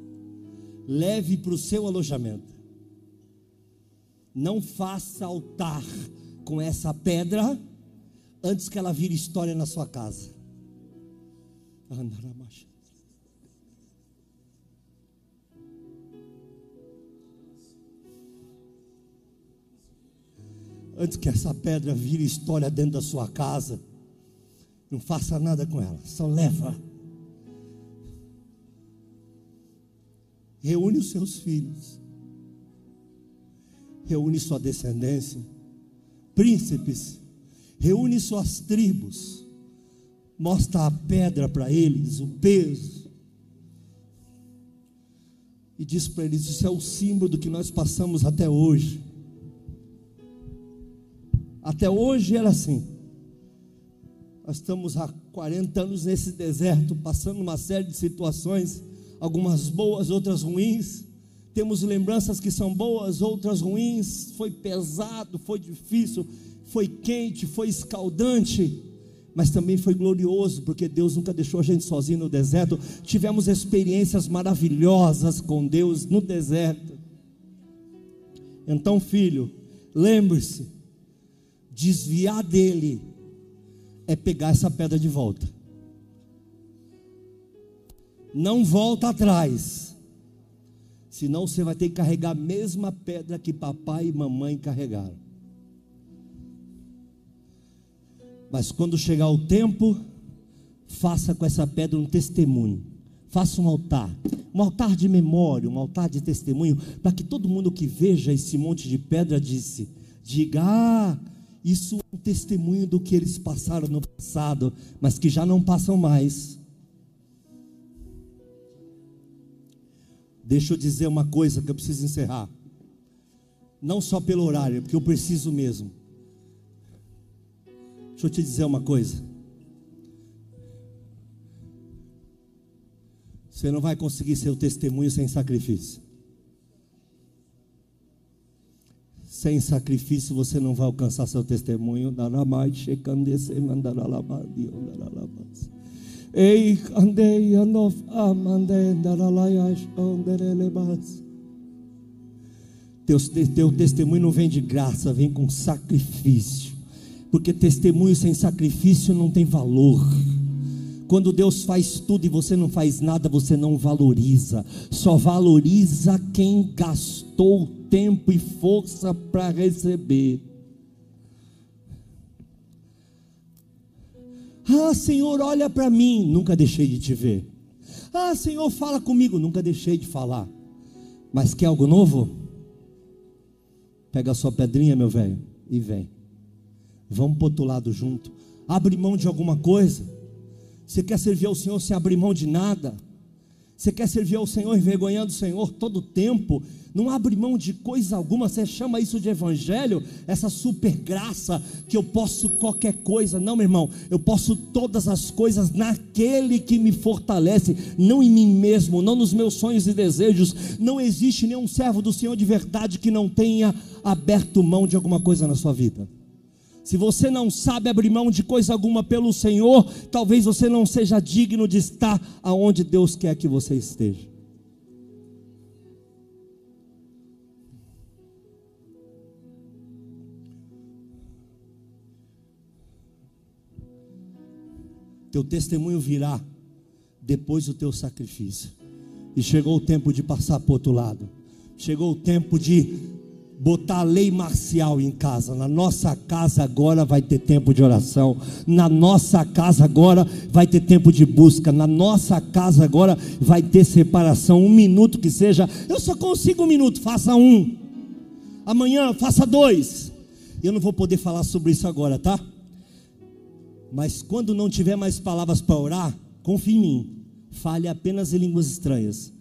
B: Leve para o seu alojamento. Não faça altar com essa pedra antes que ela vire história na sua casa. Antes que essa pedra vire história dentro da sua casa, não faça nada com ela, só leva. Reúne os seus filhos. Reúne sua descendência. Príncipes. Reúne suas tribos. Mostra a pedra para eles, o peso. E diz para eles: Isso é o símbolo do que nós passamos até hoje. Até hoje era assim. Nós estamos há 40 anos nesse deserto, passando uma série de situações algumas boas, outras ruins. Temos lembranças que são boas, outras ruins. Foi pesado, foi difícil, foi quente, foi escaldante, mas também foi glorioso, porque Deus nunca deixou a gente sozinho no deserto. Tivemos experiências maravilhosas com Deus no deserto. Então, filho, lembre-se: desviar dele é pegar essa pedra de volta não volta atrás. Senão você vai ter que carregar a mesma pedra que papai e mamãe carregaram. Mas quando chegar o tempo, faça com essa pedra um testemunho. Faça um altar, um altar de memória, um altar de testemunho, para que todo mundo que veja esse monte de pedra disse, diga: "Ah, isso é um testemunho do que eles passaram no passado, mas que já não passam mais." Deixa eu dizer uma coisa que eu preciso encerrar. Não só pelo horário, porque eu preciso mesmo. Deixa eu te dizer uma coisa. Você não vai conseguir ser o testemunho sem sacrifício. Sem sacrifício você não vai alcançar seu testemunho. Ei, andei, anof, amandei. Teu, teu testemunho não vem de graça, vem com sacrifício. Porque testemunho sem sacrifício não tem valor. Quando Deus faz tudo e você não faz nada, você não valoriza. Só valoriza quem gastou tempo e força para receber. Ah, Senhor, olha para mim, nunca deixei de te ver. Ah, Senhor, fala comigo, nunca deixei de falar. Mas quer algo novo? Pega a sua pedrinha, meu velho, e vem. Vamos para outro lado junto. Abre mão de alguma coisa. Você quer servir ao Senhor sem abrir mão de nada? Você quer servir ao Senhor envergonhando o Senhor todo o tempo? Não abre mão de coisa alguma. Você chama isso de evangelho? Essa super graça que eu posso qualquer coisa. Não, meu irmão. Eu posso todas as coisas naquele que me fortalece. Não em mim mesmo, não nos meus sonhos e desejos. Não existe nenhum servo do Senhor de verdade que não tenha aberto mão de alguma coisa na sua vida. Se você não sabe abrir mão de coisa alguma pelo Senhor, talvez você não seja digno de estar aonde Deus quer que você esteja. Teu testemunho virá depois do teu sacrifício. E chegou o tempo de passar para o outro lado. Chegou o tempo de botar a lei marcial em casa. Na nossa casa agora vai ter tempo de oração. Na nossa casa agora vai ter tempo de busca. Na nossa casa agora vai ter separação. Um minuto que seja. Eu só consigo um minuto, faça um. Amanhã, faça dois. Eu não vou poder falar sobre isso agora, tá? Mas quando não tiver mais palavras para orar, confie em mim. Fale apenas em línguas estranhas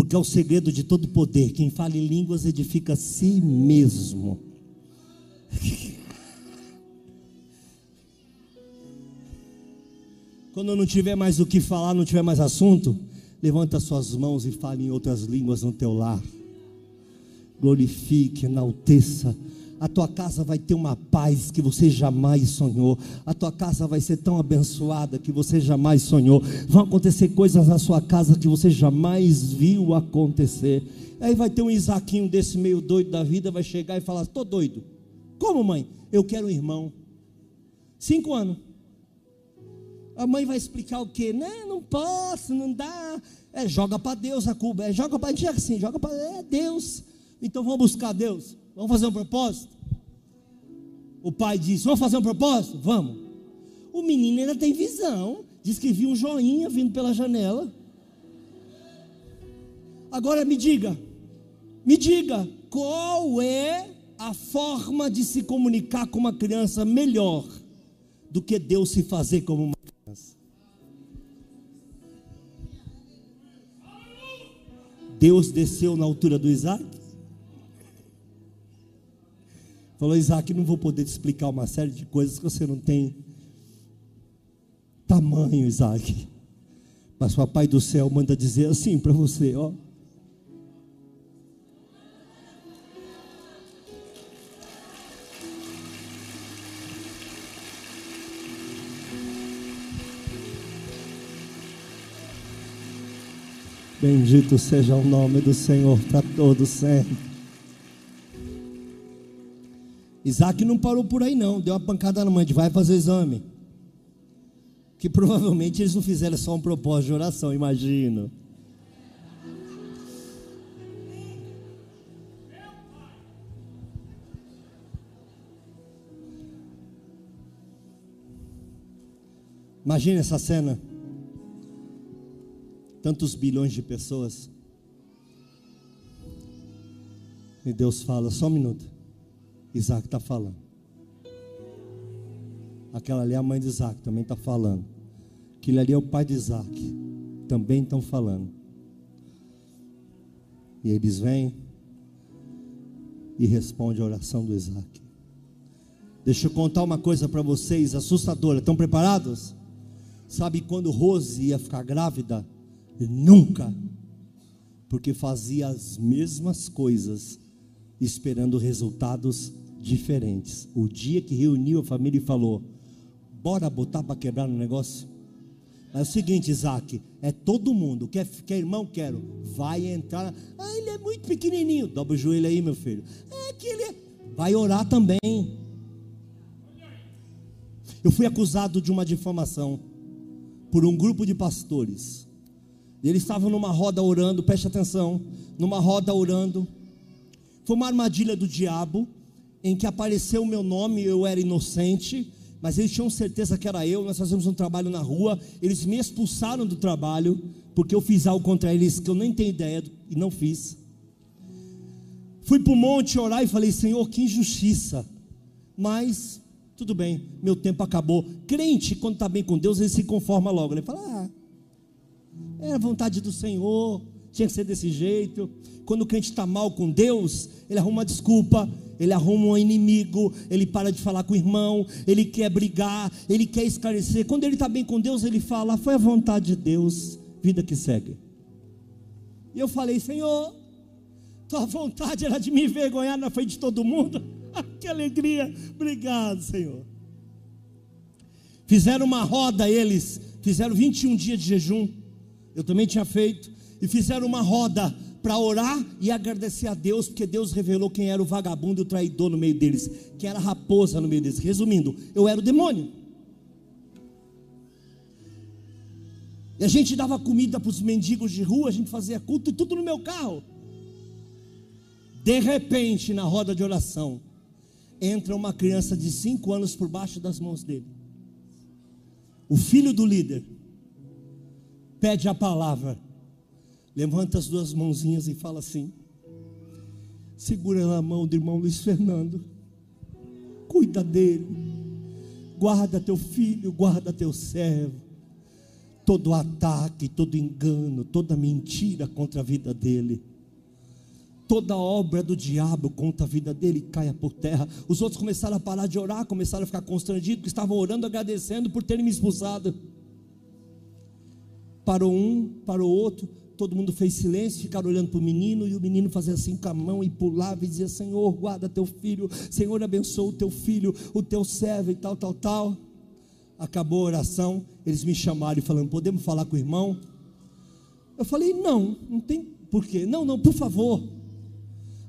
B: porque é o segredo de todo poder. Quem fala em línguas edifica a si mesmo. Quando não tiver mais o que falar, não tiver mais assunto, levanta suas mãos e fale em outras línguas no teu lar. Glorifique, enalteça a tua casa vai ter uma paz que você jamais sonhou, a tua casa vai ser tão abençoada que você jamais sonhou, vão acontecer coisas na sua casa que você jamais viu acontecer. Aí vai ter um Isaquinho desse meio doido da vida, vai chegar e falar: Estou doido. Como, mãe? Eu quero um irmão. Cinco anos. A mãe vai explicar o quê? Não, não posso, não dá. É, joga para Deus a culpa. É, joga para gente é assim, joga para é, Deus. Então vamos buscar Deus. Vamos fazer um propósito? O pai disse: Vamos fazer um propósito? Vamos. O menino ainda tem visão. Diz que viu um joinha vindo pela janela. Agora me diga, me diga, qual é a forma de se comunicar com uma criança melhor do que Deus se fazer como uma criança? Deus desceu na altura do Isaac? Falou, Isaac, não vou poder te explicar uma série de coisas que você não tem tamanho, Isaac. Mas o Papai do céu manda dizer assim para você, ó. Bendito seja o nome do Senhor para todos sempre. Isaac não parou por aí, não. Deu uma pancada na mãe de vai fazer exame. Que provavelmente eles não fizeram só um propósito de oração, imagino. Imagine essa cena. Tantos bilhões de pessoas. E Deus fala: só um minuto. Isaac está falando. Aquela ali é a mãe de Isaac, também está falando. Aquele ali é o pai de Isaac, também estão falando. E eles vêm e respondem a oração do Isaac. Deixa eu contar uma coisa para vocês, assustadora. Estão preparados? Sabe quando Rose ia ficar grávida? Nunca. Porque fazia as mesmas coisas esperando resultados diferentes. O dia que reuniu a família e falou: Bora botar para quebrar no negócio? É o seguinte, Isaac, é todo mundo. Quer, quer irmão? Quero. Vai entrar. Ah, ele é muito pequenininho. Dobra o joelho aí, meu filho. É que ele é... Vai orar também. Eu fui acusado de uma difamação por um grupo de pastores. Eles estavam numa roda orando, preste atenção, numa roda orando. Foi uma armadilha do diabo, em que apareceu o meu nome, eu era inocente, mas eles tinham certeza que era eu. Nós fazemos um trabalho na rua, eles me expulsaram do trabalho, porque eu fiz algo contra eles que eu nem tenho ideia e não fiz. Fui para o monte orar e falei: Senhor, que injustiça, mas tudo bem, meu tempo acabou. Crente, quando está bem com Deus, ele se conforma logo. Ele fala: Ah, é a vontade do Senhor, tinha que ser desse jeito. Quando o crente está mal com Deus, ele arruma uma desculpa, ele arruma um inimigo, ele para de falar com o irmão, ele quer brigar, ele quer esclarecer. Quando ele está bem com Deus, ele fala: Foi a vontade de Deus, vida que segue. E eu falei: Senhor, tua vontade era de me envergonhar na frente de todo mundo. que alegria, obrigado, Senhor. Fizeram uma roda, eles fizeram 21 dias de jejum, eu também tinha feito, e fizeram uma roda para orar e agradecer a Deus, porque Deus revelou quem era o vagabundo e o traidor no meio deles, que era a raposa no meio deles. Resumindo, eu era o demônio. E a gente dava comida para os mendigos de rua, a gente fazia culto e tudo no meu carro. De repente, na roda de oração, entra uma criança de cinco anos por baixo das mãos dele. O filho do líder pede a palavra levanta as duas mãozinhas e fala assim: segura na mão do irmão Luiz Fernando, cuida dele, guarda teu filho, guarda teu servo. Todo ataque, todo engano, toda mentira contra a vida dele, toda obra do diabo contra a vida dele caia por terra. Os outros começaram a parar de orar, começaram a ficar constrangidos, porque estavam orando, agradecendo por terem me expulsado. Parou um, parou outro, todo mundo fez silêncio, ficaram olhando para o menino, e o menino fazia assim com a mão e pulava e dizia: Senhor, guarda teu filho, Senhor, abençoa o teu filho, o teu servo e tal, tal, tal. Acabou a oração, eles me chamaram e falaram: Podemos falar com o irmão? Eu falei: Não, não tem porquê. Não, não, por favor.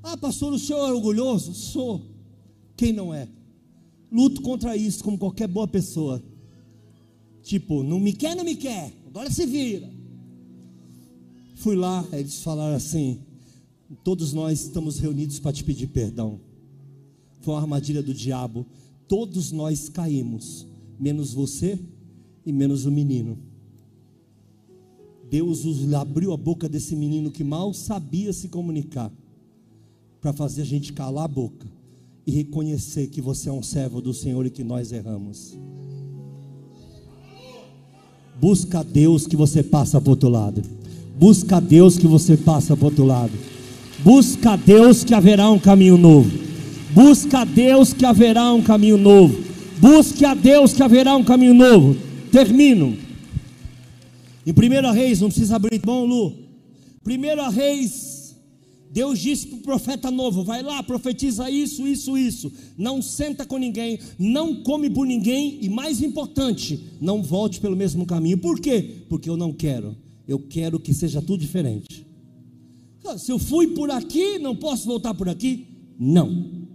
B: Ah, pastor, o senhor é orgulhoso? Sou. Quem não é? Luto contra isso, como qualquer boa pessoa. Tipo, não me quer, não me quer. Agora se vira. Fui lá, eles falaram assim: todos nós estamos reunidos para te pedir perdão. Foi uma armadilha do diabo. Todos nós caímos, menos você e menos o menino. Deus abriu a boca desse menino que mal sabia se comunicar, para fazer a gente calar a boca e reconhecer que você é um servo do Senhor e que nós erramos. Busca Deus que você passa para o outro lado. Busca a Deus que você passa para o outro lado. Busca a Deus que haverá um caminho novo. Busca a Deus que haverá um caminho novo. Busque a Deus que haverá um caminho novo. Termino. Em 1 Reis, não precisa abrir mão, Lu. 1 Reis, Deus disse para o profeta novo: vai lá, profetiza isso, isso, isso. Não senta com ninguém, não come por ninguém, e mais importante, não volte pelo mesmo caminho. Por quê? Porque eu não quero eu quero que seja tudo diferente. Se eu fui por aqui, não posso voltar por aqui? Não.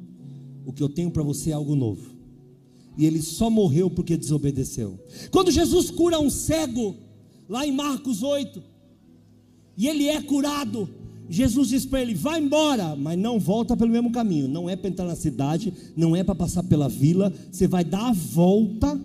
B: O que eu tenho para você é algo novo. E ele só morreu porque desobedeceu. Quando Jesus cura um cego, lá em Marcos 8, e ele é curado, Jesus diz para ele: vai embora, mas não volta pelo mesmo caminho. Não é para entrar na cidade, não é para passar pela vila, você vai dar a volta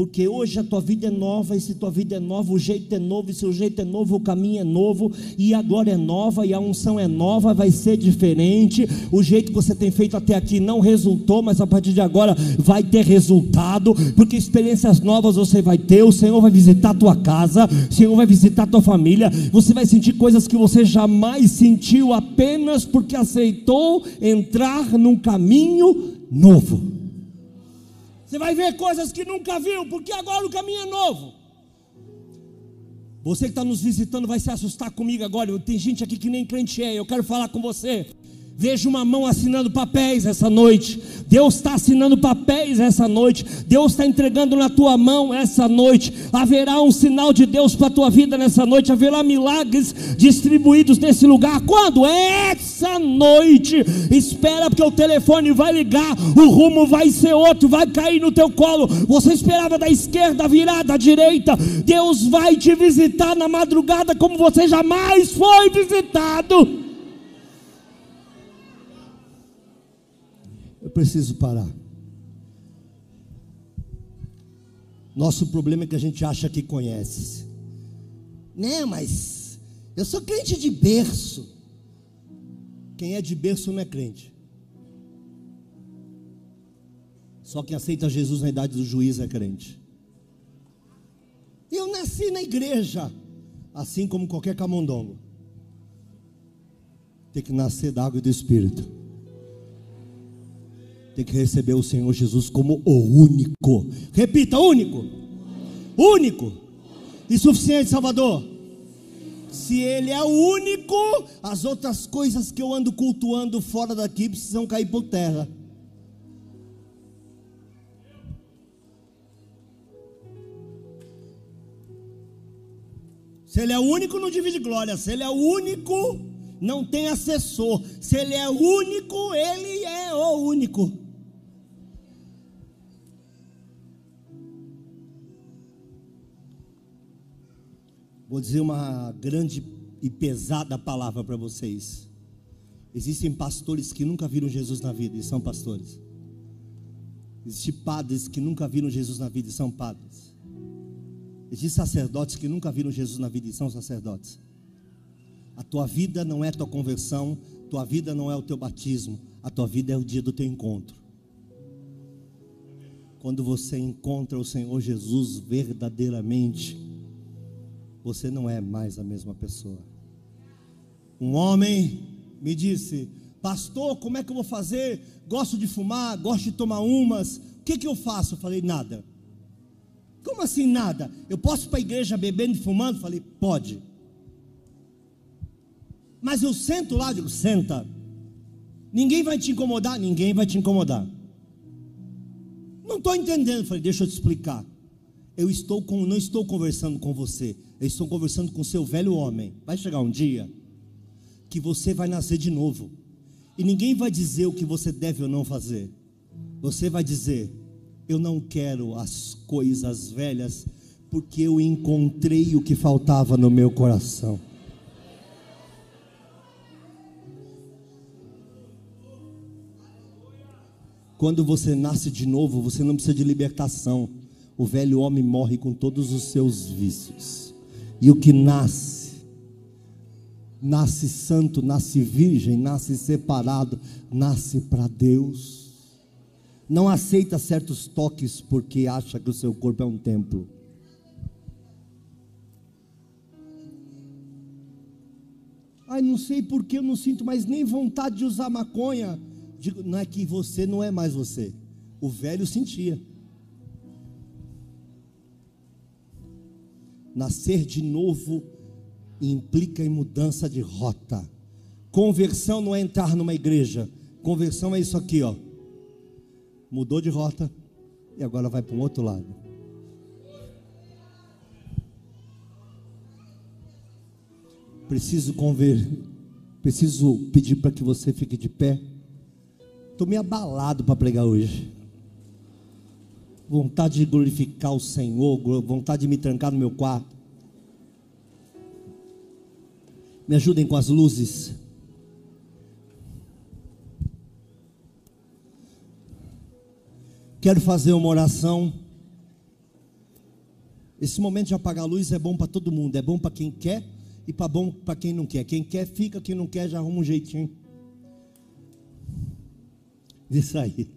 B: porque hoje a tua vida é nova, e se tua vida é nova, o jeito é novo, e se o jeito é novo, o caminho é novo, e a glória é nova, e a unção é nova, vai ser diferente. O jeito que você tem feito até aqui não resultou, mas a partir de agora vai ter resultado, porque experiências novas você vai ter. O Senhor vai visitar a tua casa, o Senhor vai visitar a tua família, você vai sentir coisas que você jamais sentiu apenas porque aceitou entrar num caminho novo. Você vai ver coisas que nunca viu, porque agora o caminho é novo. Você que está nos visitando vai se assustar comigo agora. Tem gente aqui que nem crente é. Eu quero falar com você. Vejo uma mão assinando papéis essa noite. Deus está assinando papéis essa noite. Deus está entregando na tua mão essa noite. Haverá um sinal de Deus para a tua vida nessa noite. Haverá milagres distribuídos nesse lugar. Quando? Essa noite. Espera, porque o telefone vai ligar. O rumo vai ser outro. Vai cair no teu colo. Você esperava da esquerda virar da direita. Deus vai te visitar na madrugada como você jamais foi visitado. Eu preciso parar. Nosso problema é que a gente acha que conhece. Né, mas eu sou crente de berço. Quem é de berço não é crente. Só quem aceita Jesus na idade do juiz é crente. Eu nasci na igreja, assim como qualquer camundongo. Tem que nascer da água e do Espírito tem que receber o Senhor Jesus como o único. Repita: único. Único. E suficiente, Salvador. Se Ele é o único, as outras coisas que eu ando cultuando fora daqui precisam cair por terra. Se Ele é o único, não divide glória. Se Ele é o único, não tem assessor. Se Ele é único, Ele é o único. Vou dizer uma grande e pesada palavra para vocês. Existem pastores que nunca viram Jesus na vida e são pastores. Existem padres que nunca viram Jesus na vida e são padres. Existem sacerdotes que nunca viram Jesus na vida e são sacerdotes. A tua vida não é tua conversão, tua vida não é o teu batismo, a tua vida é o dia do teu encontro. Quando você encontra o Senhor Jesus verdadeiramente, você não é mais a mesma pessoa. Um homem me disse: Pastor, como é que eu vou fazer? Gosto de fumar, gosto de tomar umas. O que, que eu faço? Eu falei: Nada. Como assim nada? Eu posso ir para a igreja bebendo e fumando? Eu falei: Pode. Mas eu sento lá, digo: Senta. Ninguém vai te incomodar? Ninguém vai te incomodar. Não estou entendendo. Eu falei: Deixa eu te explicar. Eu estou com, não estou conversando com você. Eles estão conversando com seu velho homem. Vai chegar um dia que você vai nascer de novo. E ninguém vai dizer o que você deve ou não fazer. Você vai dizer: Eu não quero as coisas velhas, porque eu encontrei o que faltava no meu coração. Quando você nasce de novo, você não precisa de libertação. O velho homem morre com todos os seus vícios. E o que nasce, nasce santo, nasce virgem, nasce separado, nasce para Deus. Não aceita certos toques porque acha que o seu corpo é um templo. Ai, não sei porque eu não sinto mais nem vontade de usar maconha. Digo, não é que você não é mais você. O velho sentia. Nascer de novo implica em mudança de rota. Conversão não é entrar numa igreja. Conversão é isso aqui, ó. Mudou de rota e agora vai para um outro lado. Preciso conver, preciso pedir para que você fique de pé. Estou meio abalado para pregar hoje vontade de glorificar o Senhor, vontade de me trancar no meu quarto. Me ajudem com as luzes. Quero fazer uma oração. Esse momento de apagar a luz é bom para todo mundo, é bom para quem quer e para bom para quem não quer. Quem quer fica, quem não quer já arruma um jeitinho. Isso aí.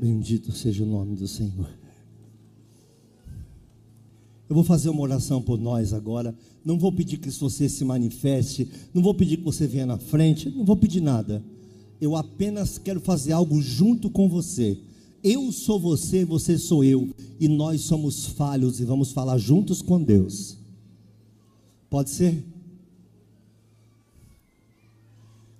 B: Bendito seja o nome do Senhor. Eu vou fazer uma oração por nós agora. Não vou pedir que você se manifeste, não vou pedir que você venha na frente, não vou pedir nada. Eu apenas quero fazer algo junto com você. Eu sou você, você sou eu, e nós somos falhos e vamos falar juntos com Deus. Pode ser?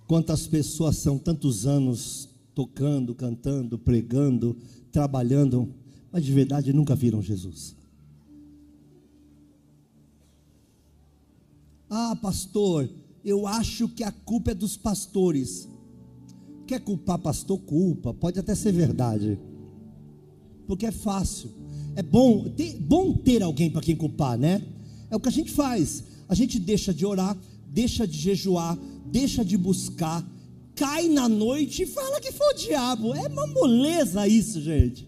B: Quantas pessoas são tantos anos tocando, cantando, pregando, trabalhando, mas de verdade nunca viram Jesus. Ah, pastor, eu acho que a culpa é dos pastores. Quer culpar pastor? Culpa, pode até ser verdade, porque é fácil. É bom ter, bom ter alguém para quem culpar, né? É o que a gente faz. A gente deixa de orar, deixa de jejuar, deixa de buscar, cai na noite e fala que foi o diabo. É uma moleza isso, gente.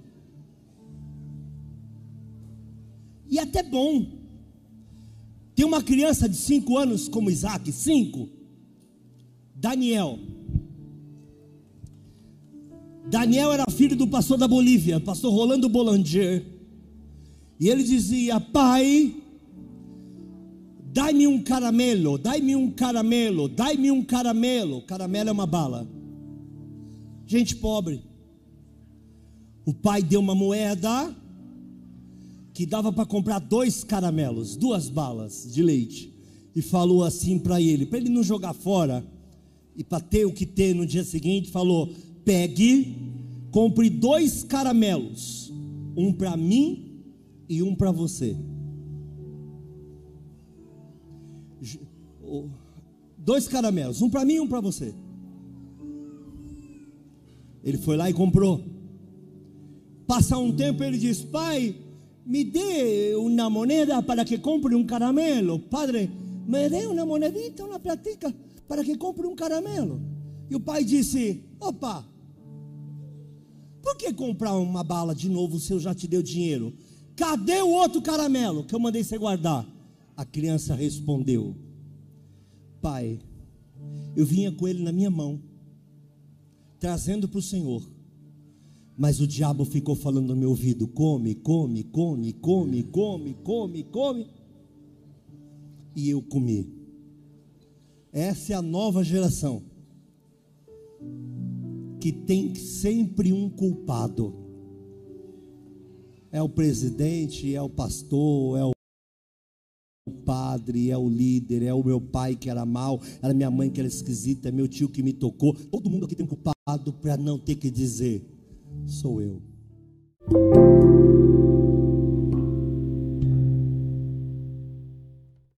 B: E até bom. Tem uma criança de 5 anos como Isaac, 5. Daniel. Daniel era filho do pastor da Bolívia, pastor Rolando Bolanger. E ele dizia: Pai, Dai-me um caramelo, dai-me um caramelo, dai-me um caramelo. Caramelo é uma bala. Gente pobre. O pai deu uma moeda que dava para comprar dois caramelos, duas balas de leite. E falou assim para ele, para ele não jogar fora e para ter o que ter no dia seguinte, falou: pegue, compre dois caramelos, um para mim e um para você. Dois caramelos, um para mim e um para você. Ele foi lá e comprou. Passa um tempo, ele diz: Pai, me dê uma moneda para que compre um caramelo. Padre, me dê uma monedita, uma platica para que compre um caramelo. E o pai disse: Opa, por que comprar uma bala de novo se eu já te dei o dinheiro? Cadê o outro caramelo que eu mandei você guardar? A criança respondeu: Pai, eu vinha com ele na minha mão, trazendo para o Senhor. Mas o diabo ficou falando no meu ouvido: come, come, come, come, come, come, come. E eu comi. Essa é a nova geração que tem sempre um culpado. É o presidente, é o pastor, é o padre, é o líder, é o meu pai que era mal, era minha mãe que era esquisita, é meu tio que me tocou. Todo mundo aqui tem culpado para não ter que dizer: sou eu.